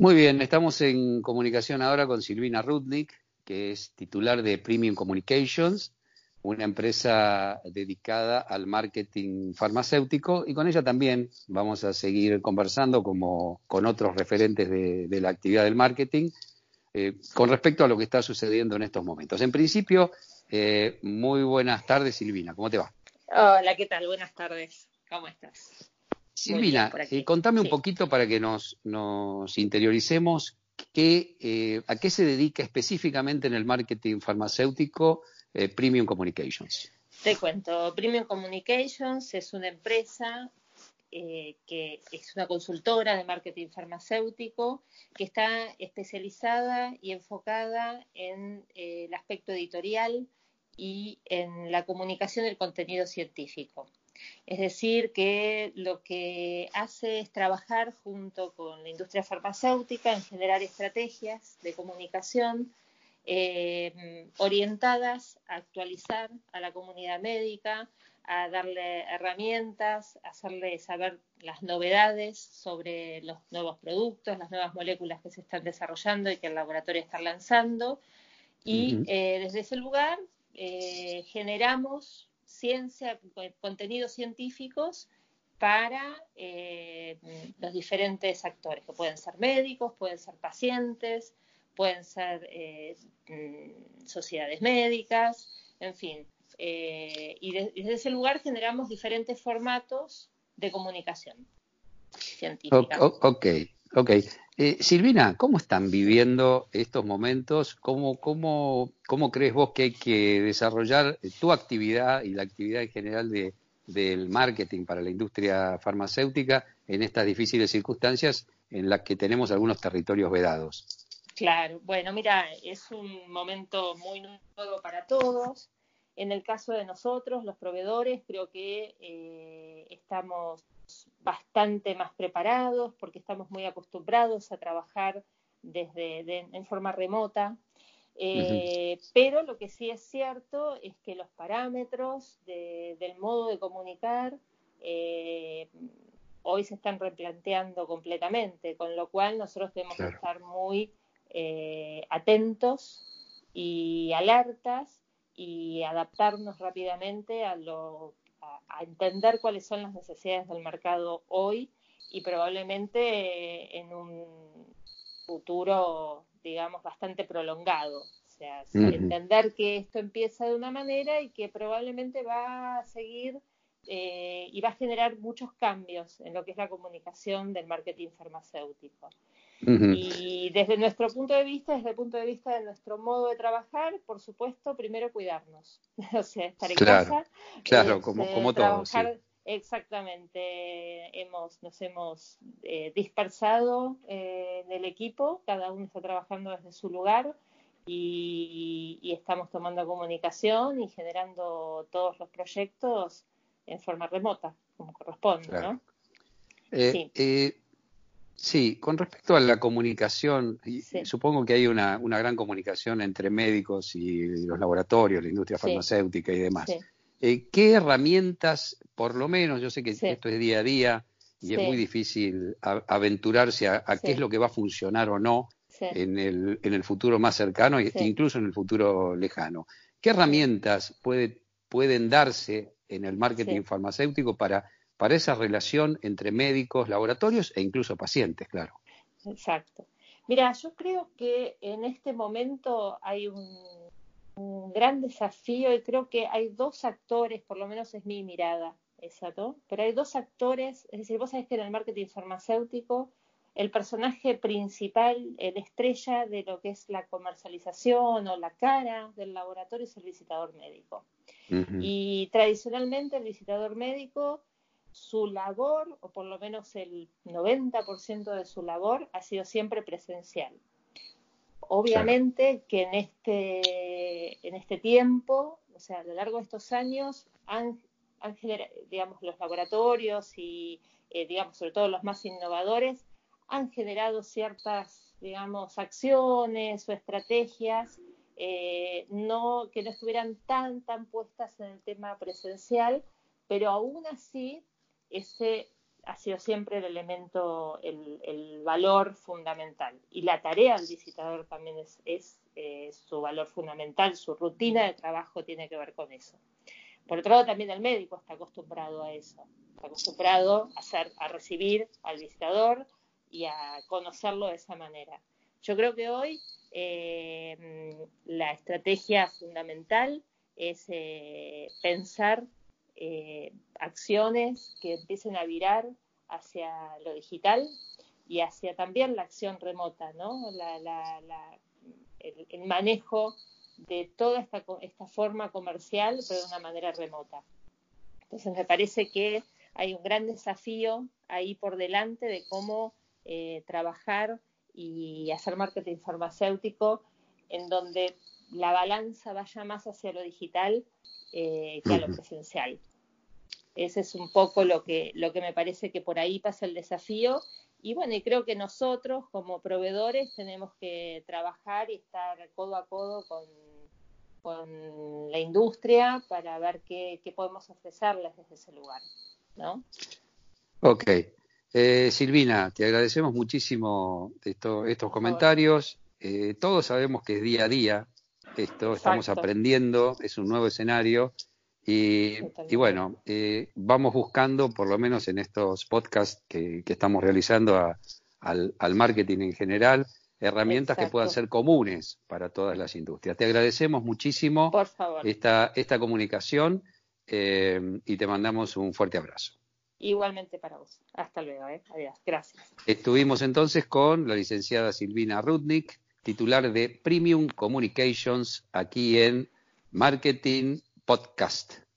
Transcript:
Muy bien, estamos en comunicación ahora con Silvina Rudnick, que es titular de Premium Communications, una empresa dedicada al marketing farmacéutico y con ella también vamos a seguir conversando como con otros referentes de, la actividad del marketing eh, con respecto a lo que está sucediendo en estos momentos. En principio, eh, muy buenas tardes, Silvina, ¿cómo te va? Hola, ¿qué tal? Buenas tardes, ¿cómo estás? Silvina, eh, contame un poquito para que nos, interioricemos qué, a qué se dedica específicamente en el marketing farmacéutico eh, Premium Communications. Te cuento, Premium Communications es una empresa eh, que es una consultora de marketing farmacéutico que está especializada y enfocada en eh, el aspecto editorial y en la comunicación del contenido científico. Es decir, que lo que hace es trabajar junto con la industria farmacéutica en generar estrategias de comunicación eh, orientadas a actualizar a la comunidad médica, a darle herramientas, hacerle saber las novedades sobre los nuevos productos, las nuevas moléculas que se están desarrollando y que el laboratorio está lanzando. Y eh, desde ese lugar eh, generamos ciencia, contenidos científicos para los diferentes actores, que pueden ser médicos, pueden ser pacientes, pueden ser eh, mm, sociedades médicas, en fin. Eh, y desde ese lugar generamos diferentes formatos de comunicación científica. ok, ok. Eh, Silvina, ¿cómo están viviendo estos momentos? ¿Cómo, cómo, ¿Cómo crees vos que hay que desarrollar tu actividad y la actividad en general de, del marketing para la industria farmacéutica en estas difíciles circunstancias en las que tenemos algunos territorios vedados? Claro, bueno, mira, es un momento muy nuevo para todos. En el caso de nosotros, los proveedores, creo que eh, estamos bastante más preparados porque estamos muy acostumbrados a trabajar desde en forma remota. Eh, pero lo que sí es cierto es que los parámetros del modo de comunicar eh, hoy se están replanteando completamente, con lo cual nosotros tenemos que estar muy eh, atentos y alertas y adaptarnos rápidamente a, lo, a, entender cuáles son las necesidades del mercado hoy y probablemente eh, en un futuro, digamos, bastante prolongado. O sea, entender que esto empieza de una manera y que probablemente va a seguir eh, y va a generar muchos cambios en lo que es la comunicación del marketing farmacéutico. Y desde nuestro punto de vista, desde el punto de vista de nuestro modo de trabajar, por supuesto, primero cuidarnos, o sea, estar en casa. Claro, como, este, como todos. Exactamente, hemos, nos hemos eh, dispersado eh, en el equipo, cada uno está trabajando desde su lugar y, estamos tomando comunicación y generando todos los proyectos en forma remota, como corresponde, ¿no? Eh, sí. Sí, con respecto a la comunicación, supongo que hay una, gran comunicación entre médicos y los laboratorios, la industria farmacéutica y demás. Eh, ¿Qué herramientas, por lo menos, yo sé que esto es día a día y es muy difícil aventurarse a, qué es lo que va a funcionar o no en el, en el futuro más cercano e incluso en el futuro lejano? ¿Qué herramientas puede, pueden darse en el marketing farmacéutico para para esa relación entre médicos, laboratorios e incluso pacientes, claro. Exacto. Mira, yo creo que en este momento hay un, gran desafío y creo que hay dos actores, por lo menos es mi mirada esa, ¿no? Pero hay dos actores, es decir, vos sabés que en el marketing farmacéutico el personaje principal, el estrella de lo que es la comercialización o la cara del laboratorio es el visitador médico. Y tradicionalmente el visitador médico su labor, o por lo menos el 90% de su labor, ha sido siempre presencial. Obviamente que en este, en este tiempo, o sea, a lo largo de estos años, han, generado, digamos, los laboratorios y, eh, digamos, sobre todo los más innovadores, han generado ciertas, digamos, acciones o estrategias eh, no, que no estuvieran tan, tan puestas en el tema presencial, pero aún así ese ha sido siempre el elemento, el, valor fundamental. Y la tarea del visitador también es, eh, su valor fundamental, su rutina de trabajo tiene que ver con eso. Por otro lado, también el médico está acostumbrado a eso, está acostumbrado a, hacer, a recibir al visitador y a conocerlo de esa manera. Yo creo que hoy eh, la estrategia fundamental es eh, pensar eh, acciones que empiecen a virar hacia lo digital y hacia también la acción remota, ¿no? el, manejo de toda esta, esta forma comercial, pero de una manera remota. Entonces me parece que hay un gran desafío ahí por delante de cómo trabajar y hacer marketing farmacéutico en donde la balanza vaya más hacia lo digital eh, que a lo presencial. Ese es un poco lo que, lo que me parece que por ahí pasa el desafío. Y bueno, y creo que nosotros como proveedores tenemos que trabajar y estar codo a codo con, con la industria para ver qué, podemos ofrecerles desde ese lugar. ¿no? Ok. Eh, Silvina, te agradecemos muchísimo estos comentarios. Eh, todos sabemos que es día a día esto, estamos aprendiendo, es un nuevo escenario y, bueno, eh, vamos buscando, por lo menos en estos podcasts que, estamos realizando al, marketing en general, herramientas que puedan ser comunes para todas las industrias. Te agradecemos muchísimo Esta, esta comunicación eh, y te mandamos un fuerte abrazo. Igualmente para vos. Hasta luego. ¿eh? Adiós. Gracias. Estuvimos entonces con la licenciada Silvina Rudnick, titular de Premium Communications aquí en Marketing Podcast.